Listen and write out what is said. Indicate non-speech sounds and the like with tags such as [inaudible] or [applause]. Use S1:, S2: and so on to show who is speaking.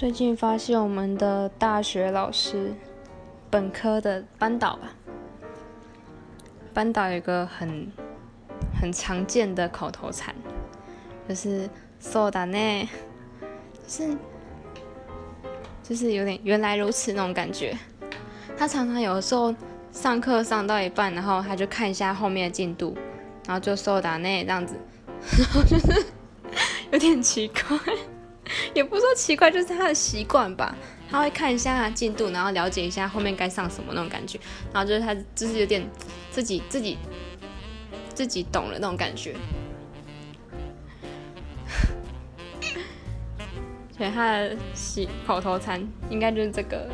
S1: 最近发现我们的大学老师，本科的班导吧，班导有一个很很常见的口头禅，就是“そうだね”，就是就是有点原来如此那种感觉。他常常有的时候上课上到一半，然后他就看一下后面的进度，然后就“そうだね”这样子，然后就是有点奇怪。 [laughs] 也不说奇怪，就是他的习惯吧。他会看一下进度，然后了解一下后面该上什么那种感觉。然后就是他就是有点自己自己自己懂了那种感觉。[laughs] 所以他的习口头禅应该就是这个。